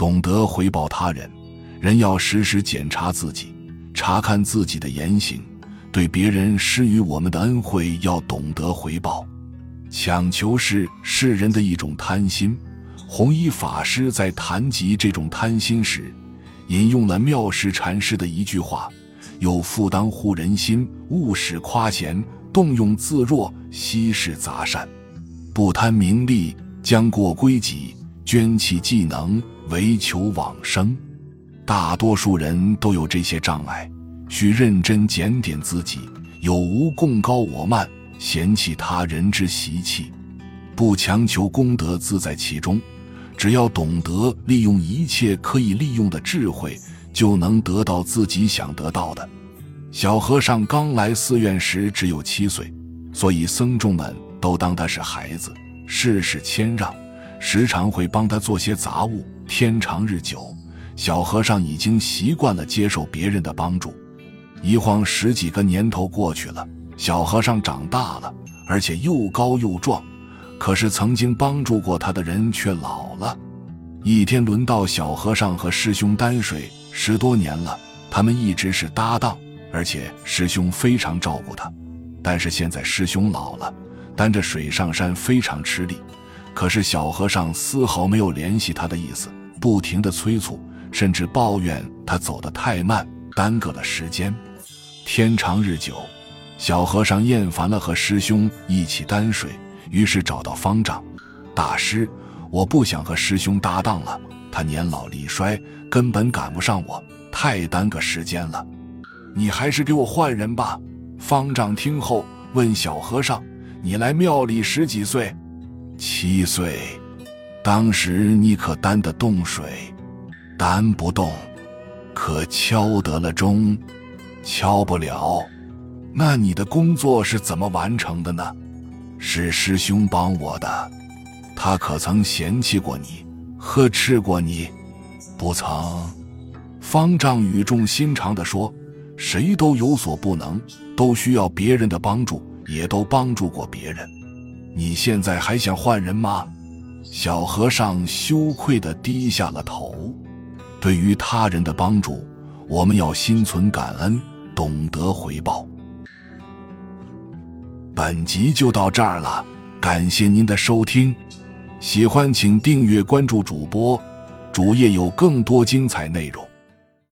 懂得回报他人。人要时时检查自己，查看自己的言行。对别人施予我们的恩惠，要懂得回报。强求是世人的一种贪心。弘一法师在谈及这种贪心时，引用了妙识禅师的一句话：“有负当护人心，勿使夸贤，动用自若，息事杂善，不贪名利，将过归己，捐弃技能，唯求往生。”大多数人都有这些障碍，需认真检点自己，有无共高我慢、嫌弃他人之习气，不强求功德，自在其中。只要懂得利用一切可以利用的智慧，就能得到自己想得到的。小和尚刚来寺院时只有七岁，所以僧众们都当他是孩子，事事谦让，时常会帮他做些杂物。天长日久，小和尚已经习惯了接受别人的帮助。一晃十几个年头过去了，小和尚长大了，而且又高又壮。可是曾经帮助过他的人却老了。一天轮到小和尚和师兄担水，十多年了，他们一直是搭档，而且师兄非常照顾他。但是现在师兄老了，担着水上山非常吃力。可是小和尚丝毫没有联系他的意思，不停的催促，甚至抱怨他走得太慢，耽搁了时间。天长日久，小和尚厌烦了和师兄一起担水。于是找到方丈大师，我不想和师兄搭档了。他年老力衰，根本赶不上我，太耽搁时间了。你还是给我换人吧。方丈听后问小和尚：“你来庙里十几岁？”“七岁。”“当时你可担得动水？”“担不动。”“可敲得了钟？”“敲不了。”“那你的工作是怎么完成的呢？”是师兄帮我的，他可曾嫌弃过你，呵斥过你？不曾。方丈语重心长地说：“谁都有所不能，都需要别人的帮助，也都帮助过别人。你现在还想换人吗？”小和尚羞愧地低下了头。对于他人的帮助，我们要心存感恩，懂得回报。本集就到这儿了，感谢您的收听，喜欢请订阅关注主播，主页有更多精彩内容。